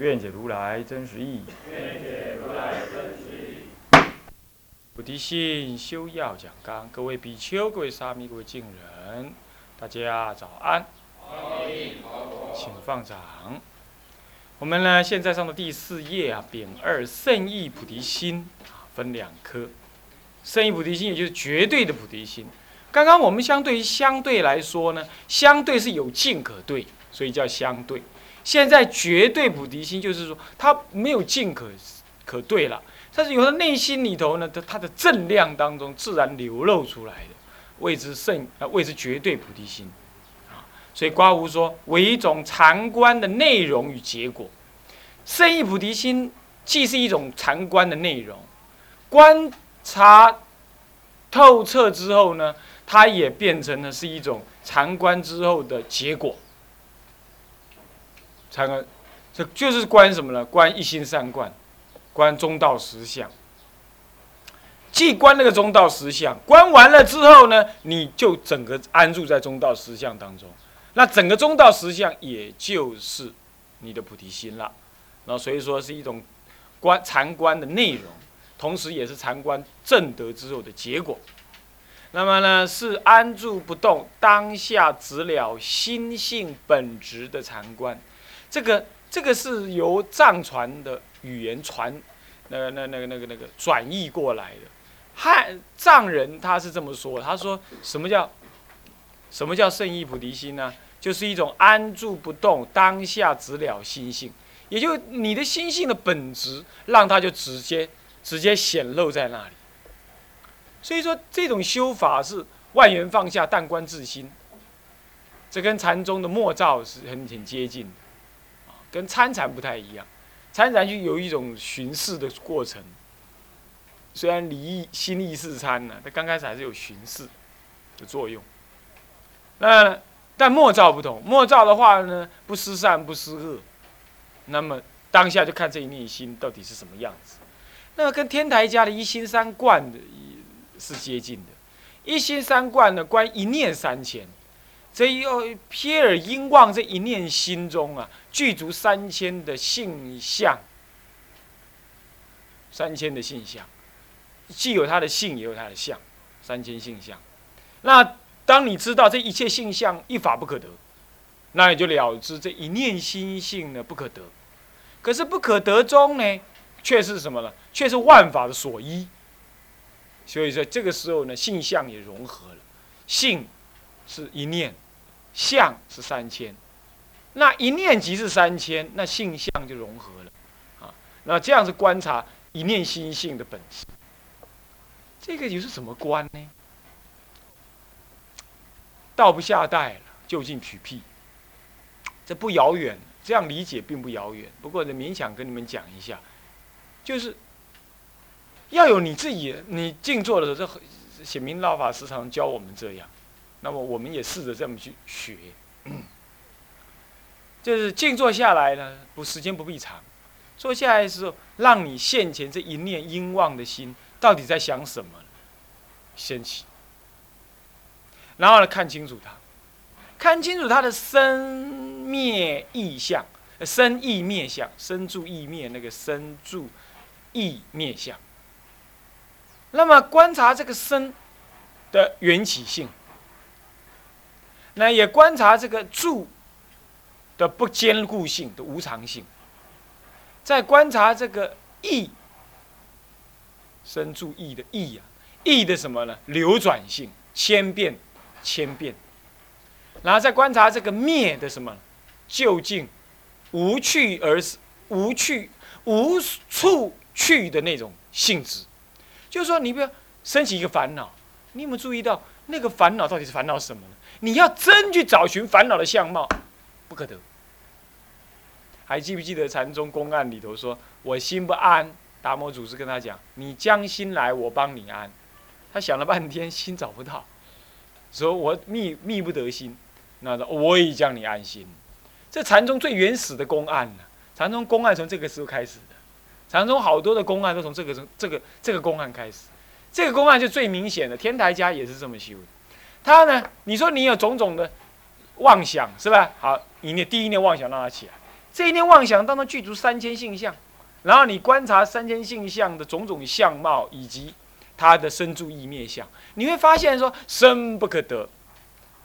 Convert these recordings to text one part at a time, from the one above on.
愿解如来真实意义。菩提心修要讲纲，各位比丘、各位沙弥、各位敬人，大家早安。请放掌。我们呢，现在上的第四页啊，丙二圣意菩提心啊，分两科。圣意菩提心也就是绝对的菩提心。刚刚我们相对于相对来说呢，相对是有境可对，所以叫相对。现在绝对菩提心就是说，它没有尽可可对了，但是有的内心里头呢，它它的正量当中自然流露出来的，谓之圣啊，谓之绝对菩提心啊。所以刮胡说为一种禅观的内容与结果，圣意菩提心既是一种禅观的内容，观察透彻之后呢，它也变成了是一种禅观之后的结果。禅观，这就是观什么呢？观一心三观，观中道实相。既观那个中道实相，观完了之后呢，你就整个安住在中道实相当中。那整个中道实相，也就是你的菩提心了。那所以说是一种观禅观的内容，同时也是禅观正德之后的结果。那么呢，是安住不动，当下直了心性本质的禅观。这个这个是由藏传的语言传，那个那那个那个那个转译过来的。汉藏人他是这么说，他说什么叫什么叫圣意菩提心呢？就是一种安住不动，当下直了心性，也就你的心性的本质，让它就直接直接显露在那里。所以说这种修法是万缘放下，但观自心，这跟禅宗的默照是很很接近的。跟参禅不太一样，参禅就有一种巡视的过程。虽然离意心意是参呢，它刚开始还是有巡视的作用。那但默照不同，默照的话呢，不思善不思恶，那么当下就看这一念心到底是什么样子。那么跟天台家的一心三观的是接近的，一心三观呢，观一念三千。这一瞥耳因望这一念心中啊，具足三千的性相，三千的性相，既有它的性，也有它的相，三千性相。那当你知道这一切性相一法不可得，那你就了知这一念心性呢不可得。可是不可得中呢，却是什么呢？却是万法的所依。所以说这个时候呢，性相也融合了，性。是一念，相是三千，那一念即是三千，那性相就融合了，啊，那这样子观察一念心性的本质，这个又是怎么观呢？道不下代了，就近取辟，这不遥远，这样理解并不遥远。不过呢，勉强跟你们讲一下，就是要有你自己，你静坐的时候，这显明老法时常教我们这样。那么我们也试着这么去学，就是静坐下来呢，不时间不必长，坐下来的时候，让你现前这一念因望的心到底在想什么，先起，然后呢看清楚它，看清楚它的生灭意象，生意灭相，生住意灭那个生住意灭相，那么观察这个生的缘起性。那也观察这个住的不坚固性的无常性，在观察这个意生住意的意啊，意的什么呢？流转性、千变、千变，然后再观察这个灭的什么？究竟无去而无去无处去的那种性质，就是说，你不要升起一个烦恼，你有没有注意到那个烦恼到底是烦恼什么呢？你要真去找寻烦恼的相貌，不可得。还记不记得禅宗公案里头说：“我心不安。”达摩祖师跟他讲：“你将心来，我帮你安。”他想了半天，心找不到，说：“我觅觅不得心。”那我已将你安心。这禅宗最原始的公案呢？禅宗公案从这个时候开始的。禅宗好多的公案都从这个从这个这个公案开始。这个公案就最明显的，天台家也是这么修的。他呢，你说你有种种的妄想是吧？好，一念第一念妄想让它起来，这一念妄想当中具足三千性相，然后你观察三千性相的种种相貌以及它的生住意灭相，你会发现说生不可得，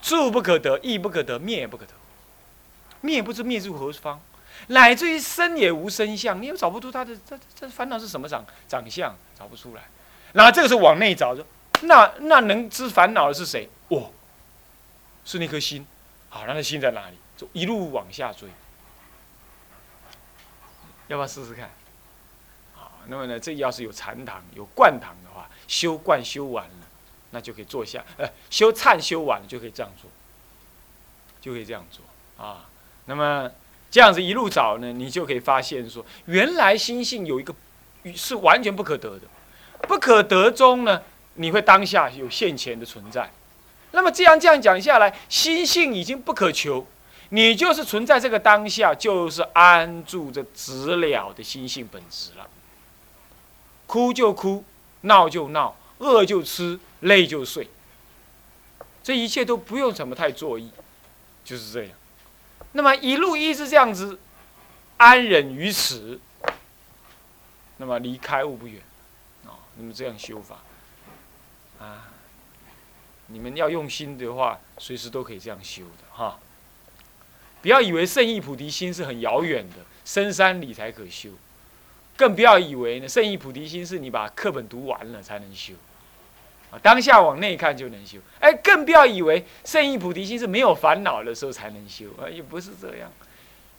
住不可得，意不可得，灭也不可得。灭不知灭入何方，乃至于生也无生相，你又找不出他的这这烦恼是什么长长相，找不出来。然后这个时候往内找，说那那能知烦恼的是谁？哦，是那颗心。好，那心在哪里？就一路往下追。要不要试试看？好，那么呢，这要是有禅堂、有灌堂的话，修灌修完了，那就可以坐下。呃，修忏修完了就可以这样做，就可以这样做啊。那么这样子一路找呢，你就可以发现说，原来心性有一个是完全不可得的，不可得中呢，你会当下有现前的存在。那么这样这样讲下来，心性已经不可求，你就是存在这个当下，就是安住着直了的心性本质了。哭就哭，闹就闹，饿就吃，累就睡，这一切都不用怎么太作意，就是这样。那么一路一直这样子安忍于此，那么离开悟不远，啊，那么这样修法，啊，你们要用心的话，随时都可以这样修的哈。不要以为圣意菩提心是很遥远的，深山里才可修，更不要以为呢，圣意菩提心是你把课本读完了才能修。当下往内看就能修，哎，更不要以为圣意菩提心是没有烦恼的时候才能修，啊，也不是这样。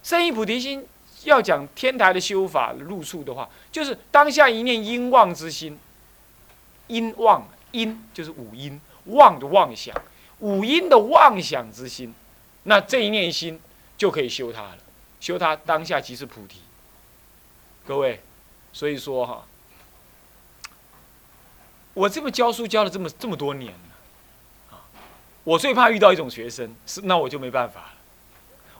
圣意菩提心要讲天台的修法入处的话，就是当下一念因妄之心，因妄因就是五因妄的妄想，五因的妄想之心，那这一念心就可以修它了，修它当下即是菩提。各位，所以说哈。我这么教书教了这么这么多年了，啊，我最怕遇到一种学生，是那我就没办法了。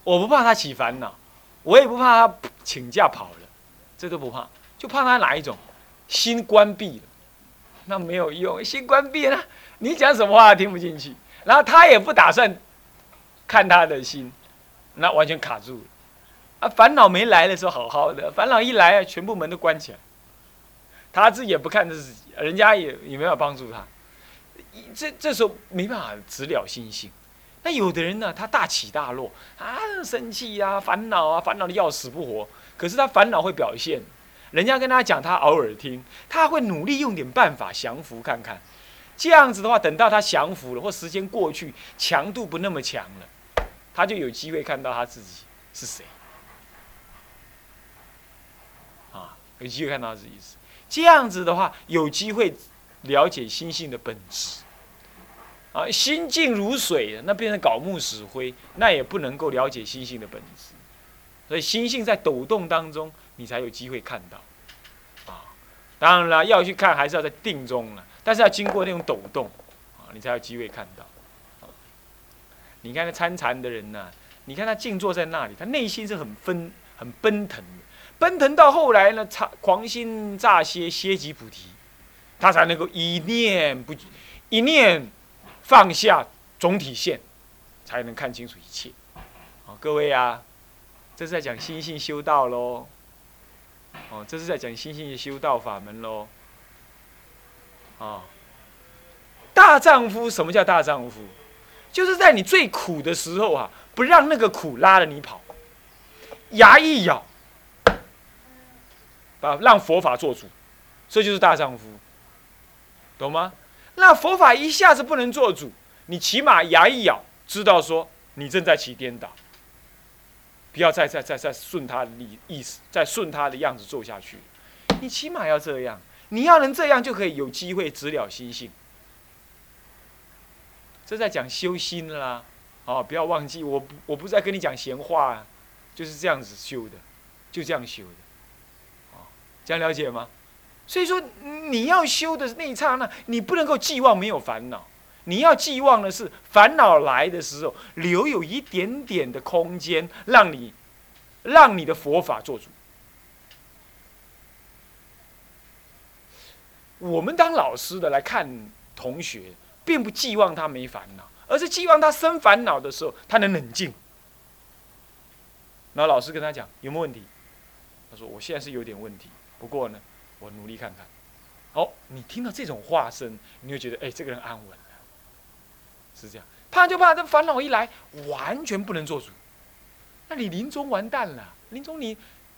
我不怕他起烦恼，我也不怕他请假跑了，这都不怕，就怕他哪一种心关闭了，那没有用，心关闭了，你讲什么话听不进去，然后他也不打算看他的心，那完全卡住了。啊，烦恼没来的时候好好的，烦恼一来啊，全部门都关起来。他自己也不看自己，人家也也没法帮助他，这这时候没办法直了心性。那有的人呢，他大起大落啊，生气呀，烦恼啊，烦恼的要死不活。可是他烦恼会表现，人家跟他讲，他偶尔听，他会努力用点办法降服看看。这样子的话，等到他降服了，或时间过去，强度不那么强了，他就有机会看到他自己是谁。啊，有机会看到自己是。这样子的话，有机会了解心性的本质。啊，心静如水，那变成槁木死灰，那也不能够了解心性的本质。所以心性在抖动当中，你才有机会看到。啊，当然了，要去看还是要在定中了，但是要经过那种抖动，啊，你才有机会看到。你看那参禅的人呢，你看他静坐在那里，他内心是很分、很奔腾的。奔腾到后来呢，狂狂心乍歇，歇即菩提，他才能够一念不一念放下总体线，才能看清楚一切。好，各位啊，这是在讲心性修道喽。哦，这是在讲心性修道法门喽。啊，大丈夫，什么叫大丈夫？就是在你最苦的时候啊，不让那个苦拉着你跑，牙一咬。啊，让佛法做主，这就是大丈夫，懂吗？那佛法一下子不能做主，你起码牙一咬，知道说你正在起颠倒，不要再再再再顺他的意意思，再顺他的样子做下去。你起码要这样，你要能这样，就可以有机会直了心性。这在讲修心啦，哦，不要忘记，我不我不是在跟你讲闲话啊，就是这样子修的。就这样修的，哦，这样了解吗？所以说你要修的那一刹那，你不能够寄望没有烦恼，你要寄望的是烦恼来的时候，留有一点点的空间，让你，让你的佛法做主。我们当老师的来看同学，并不寄望他没烦恼，而是寄望他生烦恼的时候，他能冷静。然后老师跟他讲有没有问题？他说我现在是有点问题，不过呢，我努力看看。哦，你听到这种话声，你会觉得哎，这个人安稳了。是这样，怕就怕这烦恼一来，完全不能做主。那你临终完蛋了，临终你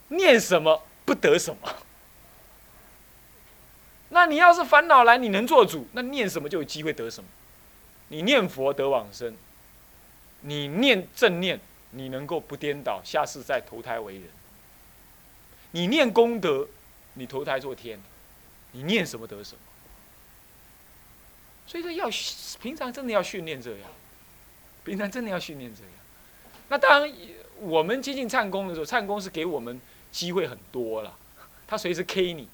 念什么不得什么。那你要是烦恼来，你能做主，那念什么就有机会得什么。你念佛得往生，你念正念，你能够不颠倒，下世再投胎为人。你念功德，你投胎做天，你念什么得什么。所以说要平常真的要训练这样，平常真的要训练这样。那当然，我们接近唱功的时候，唱功是给我们机会很多了，他随时 K 你。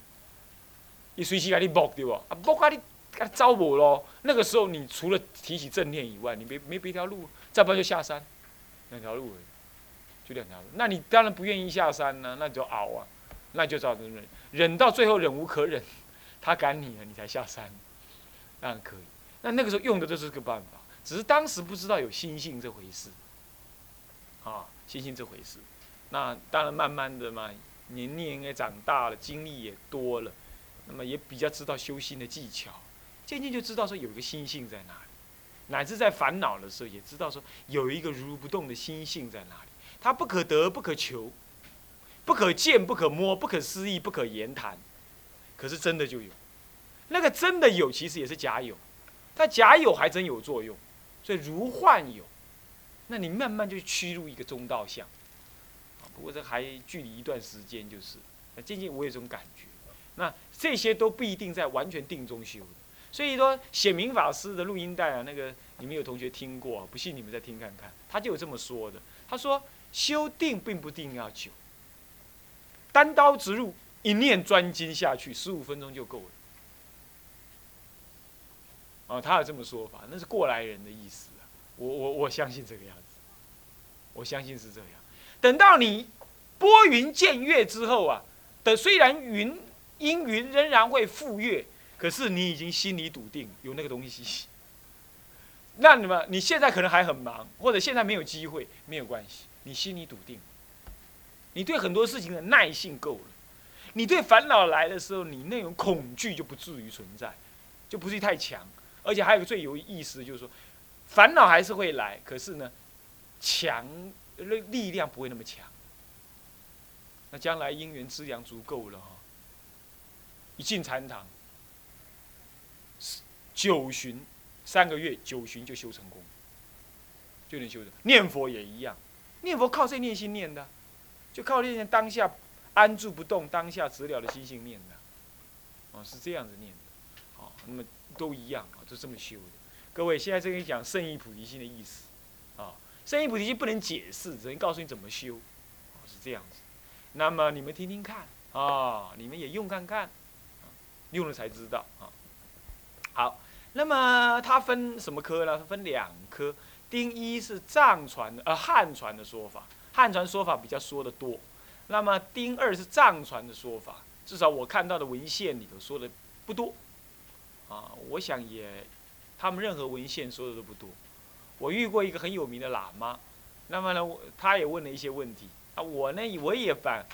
你随时给你搏对不？啊搏啊你，给招我咯。那个时候，你除了提起正念以外，你没没别条路，再不然就下山，两条路，就两条路。那你当然不愿意下山呢，那就熬啊，那就造成忍，忍到最后忍无可忍，他赶你了，你才下山，当然可以。那那个时候用的就是个办法，只是当时不知道有心性这回事，啊，心性这回事。那当然慢慢的嘛，年龄也长大了，经历也多了。那么也比较知道修心的技巧，渐渐就知道说有一个心性在哪里，乃至在烦恼的时候也知道说有一个如不动的心性在哪里。它不可得，不可求，不可见，不可摸，不可思议，不可言谈。可是真的就有，那个真的有，其实也是假有，但假有还真有作用。所以如幻有，那你慢慢就趋入一个中道相。不过这还距离一段时间，就是那渐渐我有种感觉。那这些都不一定在完全定中修的，所以说显明法师的录音带啊，那个你们有同学听过，不信你们再听看看，他就有这么说的。他说修定并不定要久，单刀直入，一念专精下去，十五分钟就够了。哦，他有这么说法，那是过来人的意思啊。我我我相信这个样子，我相信是这样。等到你拨云见月之后啊，的虽然云。阴云仍然会赴月，可是你已经心里笃定有那个东西。那你们你现在可能还很忙，或者现在没有机会，没有关系，你心里笃定。你对很多事情的耐性够了，你对烦恼来的时候，你那种恐惧就不至于存在，就不至于太强。而且还有个最有意思的就是说，烦恼还是会来，可是呢，强力力量不会那么强。那将来因缘资粮足够了。一进禅堂，九旬三个月，九旬就修成功，就能修的。念佛也一样，念佛靠谁念心念的？就靠念当下安住不动、当下直了的心性念的。哦，是这样子念的。哦，那么都一样啊，就这么修的。各位，现在这跟你讲圣意菩提心的意思。啊，圣意菩提心不能解释，只能告诉你怎么修。是这样子。那么你们听听看啊，你们也用看看。用了才知道啊。好，那么它分什么科呢？它分两科。丁一是藏传的，呃，汉传的说法，汉传说法比较说的多。那么丁二是藏传的说法，至少我看到的文献里头说的不多。啊，我想也，他们任何文献说的都不多。我遇过一个很有名的喇嘛，那么呢，他也问了一些问题啊，我呢，我也反。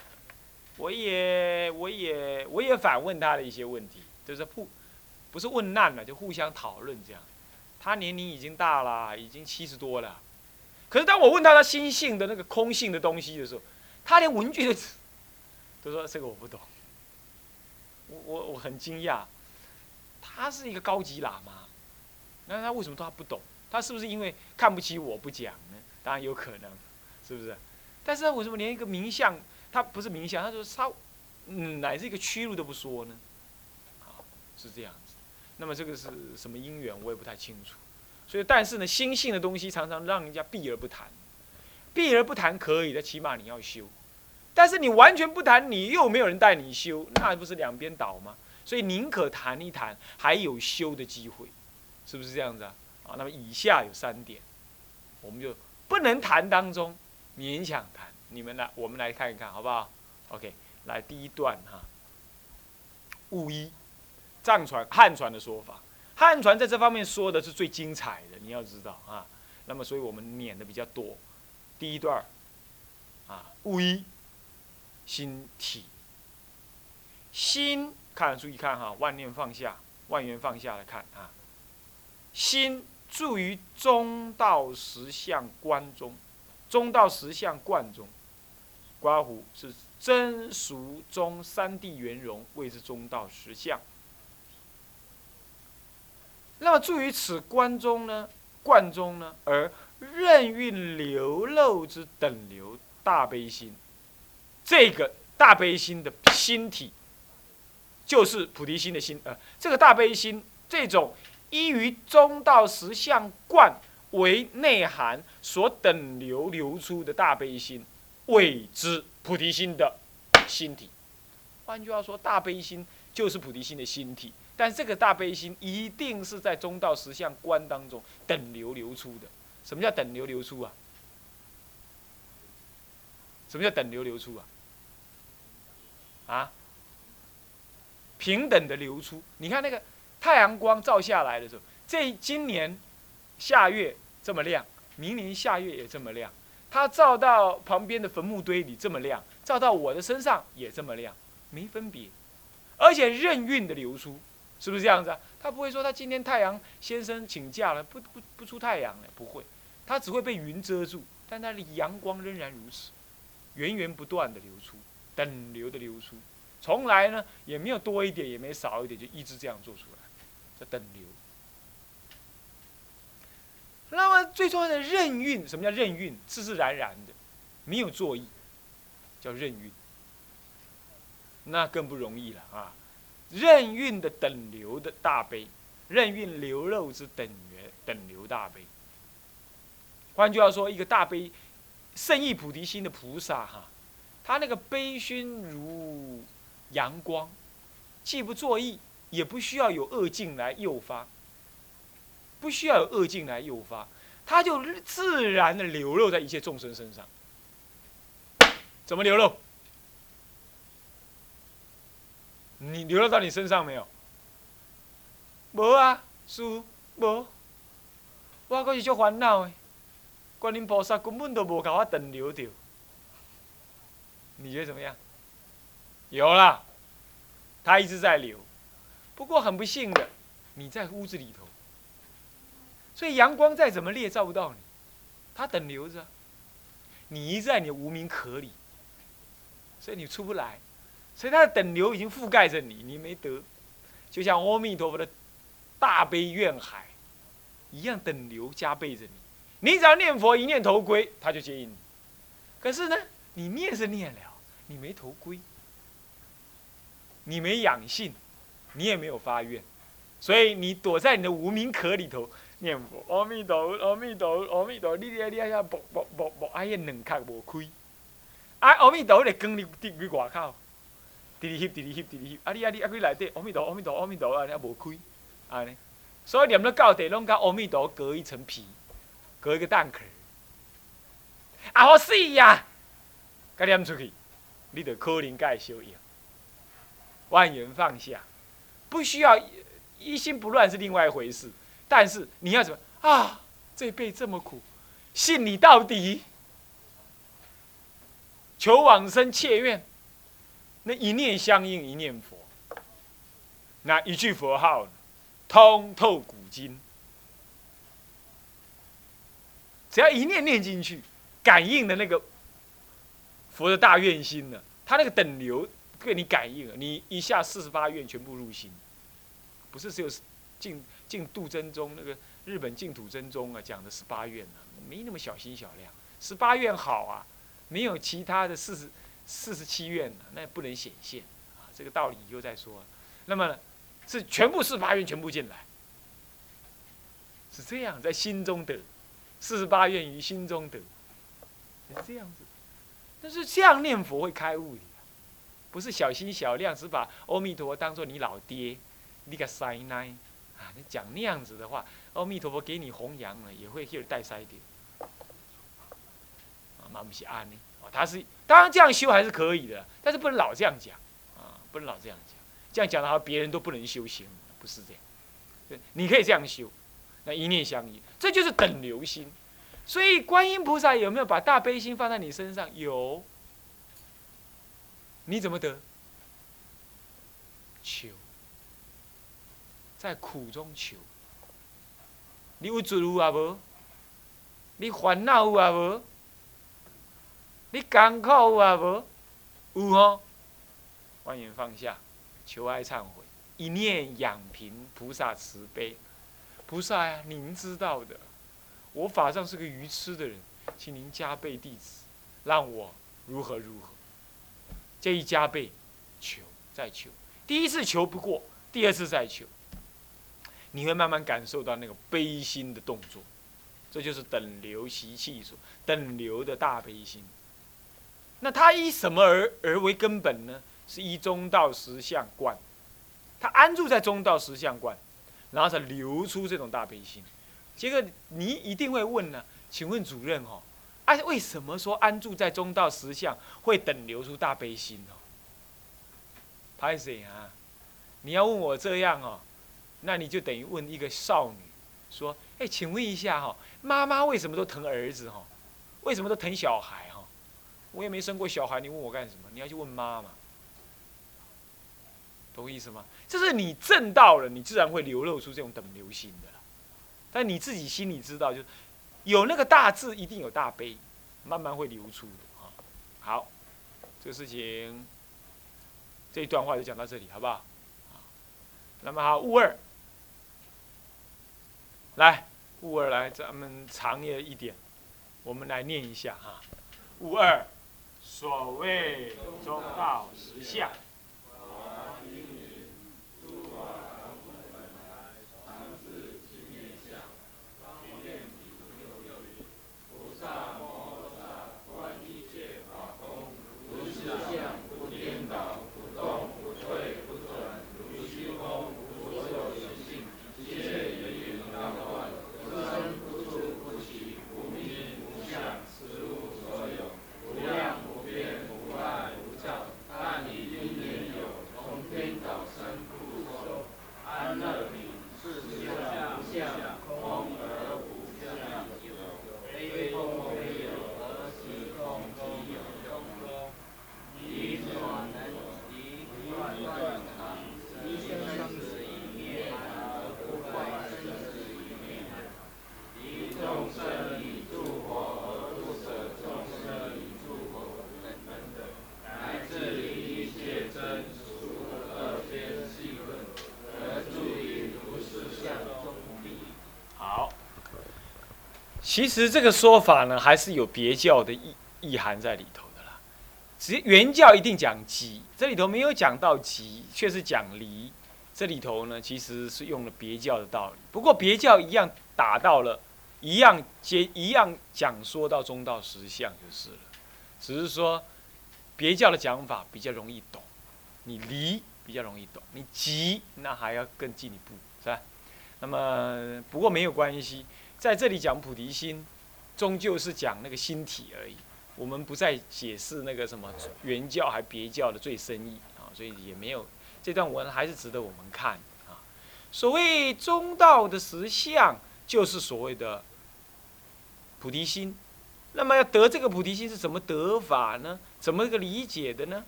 我也，我也，我也反问他的一些问题，就是互，不是问难了，就互相讨论这样。他年龄已经大了，已经七十多了。可是当我问他他心性的那个空性的东西的时候，他连文具都，都说这个我不懂。我我我很惊讶，他是一个高级喇嘛，那他为什么他不懂？他是不是因为看不起我不讲呢？当然有可能，是不是？但是为什么连一个名相？他不是冥想，他说他，嗯，乃至一个屈辱都不说呢，好，是这样子。那么这个是什么因缘，我也不太清楚。所以，但是呢，心性的东西常常让人家避而不谈，避而不谈可以的，起码你要修。但是你完全不谈，你又没有人带你修，那不是两边倒吗？所以宁可谈一谈，还有修的机会，是不是这样子啊？啊，那么以下有三点，我们就不能谈当中勉强谈。你们来，我们来看一看，好不好？OK，来第一段哈。五一，藏传汉传的说法，汉传在这方面说的是最精彩的，你要知道啊。那么，所以我们撵的比较多。第一段啊，五一，心体，心看，注意看哈，万念放下，万缘放下来看啊。心住于中道实相观中，中道实相观中。刮胡是真俗中三谛圆融，谓之中道实相。那么住于此观中呢，观中呢，而任运流露之等流大悲心，这个大悲心的心体，就是菩提心的心。呃，这个大悲心，这种依于中道实相观为内涵所等流流出的大悲心。未知菩提心的心体，换句话说，大悲心就是菩提心的心体。但这个大悲心一定是在中道实相观当中等流流出的。什么叫等流流出啊？什么叫等流流出啊？啊？平等的流出。你看那个太阳光照下来的时候，这今年夏月这么亮，明年夏月也这么亮。它照到旁边的坟墓堆里这么亮，照到我的身上也这么亮，没分别，而且任运的流出，是不是这样子啊？他不会说他今天太阳先生请假了，不不不出太阳了，不会，他只会被云遮住，但他的阳光仍然如此，源源不断的流出，等流的流出，从来呢也没有多一点，也没少一点，就一直这样做出来，叫等流。那么最重要的任运，什么叫任运？自自然然的，没有作意，叫任运。那更不容易了啊！任运的等流的大悲，任运流肉之等源等流大悲。换句话说，一个大悲圣意菩提心的菩萨哈，他那个悲心如阳光，既不作意，也不需要有恶境来诱发。不需要有恶境来诱发，它就自然的流露在一切众生身上。怎么流露？你流露到你身上没有？无啊，叔无。我可是足烦恼的，观音菩萨根本都无给我等流掉。你觉得怎么样？有啦，他一直在流，不过很不幸的，你在屋子里头。所以阳光再怎么烈照不到你，它等留着。你一在你无名壳里，所以你出不来。所以它的等流已经覆盖着你，你没得。就像阿弥陀佛的大悲愿海一样，等流加倍着你。你只要念佛一念头归，他就接应你。可是呢，你念是念了，你没头归，你没养性，你也没有发愿，所以你躲在你的无名壳里头。念佛，阿弥陀佛，阿弥陀佛，阿弥陀佛，你你你遐木木木木，啊，迄两壳无开，啊，阿弥陀，迄个光你伫伫外口，直直翕，直直翕，直直翕，啊，你啊你啊去内底，阿弥陀佛，阿弥陀佛，阿弥陀，安尼无开，安尼，所以念到到底拢甲阿弥陀隔一层皮，隔一个蛋壳，啊，好死呀！甲念出去，你得可能该修养，万缘放下，不需要一心不乱是另外一回事。但是你要怎么啊？这辈这么苦，信你到底，求往生切愿，那一念相应一念佛，那一句佛号，通透古今。只要一念念进去，感应的那个佛的大愿心呢，他那个等流给你感应了，你一下四十八愿全部入心，不是只有进。净土真宗那个日本净土真宗啊，讲的十八愿呢，没那么小心小量。十八愿好啊，没有其他的四十四十七愿那也不能显现啊。这个道理以后再说。那么是全部四十八愿全部进来，是这样，在心中得四十八愿于心中得，是这样子。但是这样念佛会开悟的，不是小心小量，只把阿弥陀佛当做你老爹，你个塞奶啊！你讲那样子的话，阿弥陀佛给你弘扬了，也会有带塞点。啊，那不是安呢？哦，他是当然这样修还是可以的，但是不能老这样讲啊，不能老这样讲。这样讲的话，别人都不能修行，不是这样。对，你可以这样修，那一念相依，这就是等流心。所以观音菩萨有没有把大悲心放在你身上？有。你怎么得？求，在苦中求。你有罪有啊无？你烦恼有啊无？你艰苦有啊无？有哦。欢迎放下，求哀忏悔，一念养平菩萨慈悲。菩萨呀，您知道的。我法上是个愚痴的人，请您加倍弟子，让我如何如何。这一加倍，求再求，第一次求不过，第二次再求，你会慢慢感受到那个悲心的动作，这就是等流习气所等流的大悲心。那它以什么而而为根本呢？是以中道实相观，它安住在中道实相观，然后才流出这种大悲心。这个你一定会问呢？请问主任哦，啊，为什么说安住在中道实相会等流出大悲心哦？拍谁啊？你要问我这样哦，那你就等于问一个少女，说：哎，请问一下哈，妈妈为什么都疼儿子哈？为什么都疼小孩哈？我也没生过小孩，你问我干什么？你要去问妈妈，懂我意思吗？就是你正道了，你自然会流露出这种等流心的了。但你自己心里知道，就有那个大智，一定有大悲，慢慢会流出的啊。好，这个事情这一段话就讲到这里，好不好？那么好，物二，来，物二来，咱们长夜一点，我们来念一下哈。物二，所谓中道实相。Yeah. 其实这个说法呢，还是有别教的意意涵在里头的啦。只原教一定讲极，这里头没有讲到极，却是讲离。这里头呢，其实是用了别教的道理。不过别教一样打到了，一样接一样讲说到中道实相就是了。只是说别教的讲法比较容易懂，你离比较容易懂，你即那还要更进一步，是吧？那么不过没有关系。在这里讲菩提心，终究是讲那个心体而已。我们不再解释那个什么原教还别教的最深意啊，所以也没有这段文还是值得我们看啊。所谓中道的实相，就是所谓的菩提心。那么要得这个菩提心是怎么得法呢？怎么个理解的呢？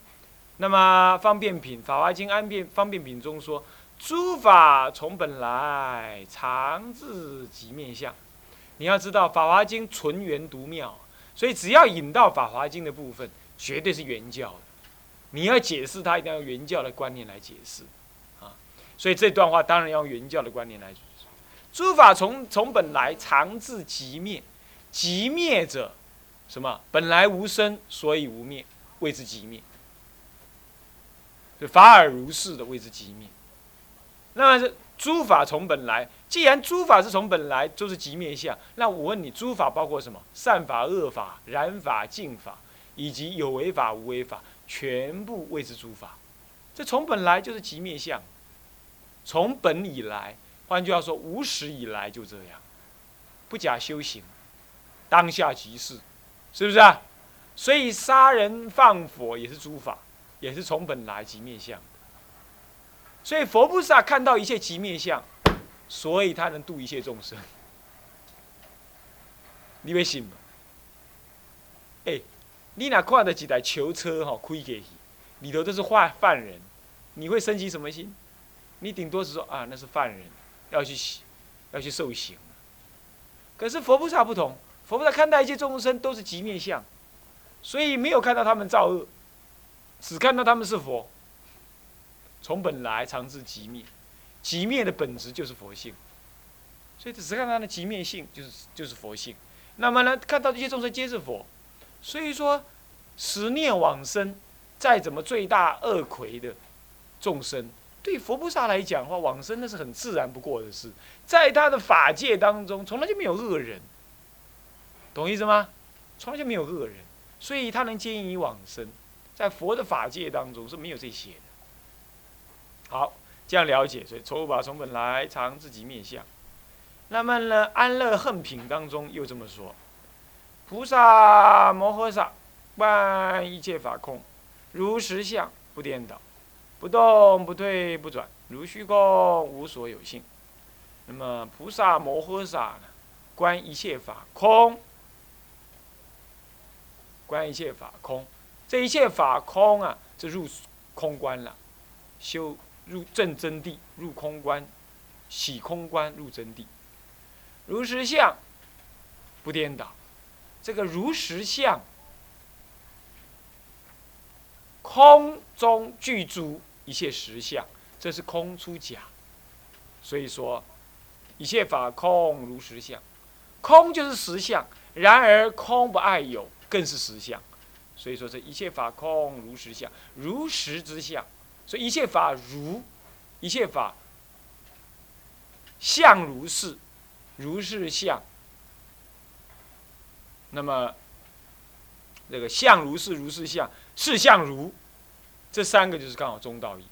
那么方便品《法华经》安便方便品中说。诸法从本来，常自即面相。你要知道，《法华经》纯圆独妙，所以只要引到《法华经》的部分，绝对是原教的。你要解释它，一定要用原教的观念来解释，啊，所以这段话当然要用原教的观念来。诸法从从本来，常自即灭。即灭者，什么？本来无生，所以无灭，谓之即灭。法尔如是的谓之即灭。那么诸法从本来，既然诸法是从本来就是即灭相，那我问你，诸法包括什么？善法、恶法、染法、净法，以及有为法、无为法，全部谓之诸法。这从本来就是极灭相，从本以来，换句话说，无始以来就这样，不假修行，当下即是，是不是啊？所以杀人放火也是诸法，也是从本来极灭相。所以佛菩萨看到一切极灭相，所以他能度一切众生。你会信吗？哎，你哪看到几台囚车哈开过去，里头都是犯犯人，你会升起什么心？你顶多是说啊，那是犯人，要去，要去受刑。可是佛菩萨不同，佛菩萨看待一切众生都是极灭相，所以没有看到他们造恶，只看到他们是佛。从本来常至极灭，极灭的本质就是佛性，所以只是看他的极灭性，就是就是佛性。那么呢，看到这些众生皆是佛，所以说，十念往生，再怎么罪大恶魁的众生，对佛菩萨来讲的话，往生那是很自然不过的事，在他的法界当中，从来就没有恶人，懂意思吗？从来就没有恶人，所以他能接引你往生，在佛的法界当中是没有这些的。好，这样了解，所以抽法从本来常自己面相。那么呢，安乐恨品当中又这么说：菩萨摩诃萨观一切法空，如实相不颠倒，不动不退不转，如虚空无所有性。那么菩萨摩诃萨呢，观一切法空，观一切法空，这一切法空啊，这入空观了，修入正真谛，入空观，洗空观入真谛。如实相，不颠倒。这个如实相，空中具足一切实相，这是空出假。所以说，一切法空如实相，空就是实相。然而空不爱有，更是实相。所以说，这一切法空如实相，如实之相。所以一切法如，一切法相如是。如是相，那么这个相如是，如是相，是相如，这三个就是刚好中道义。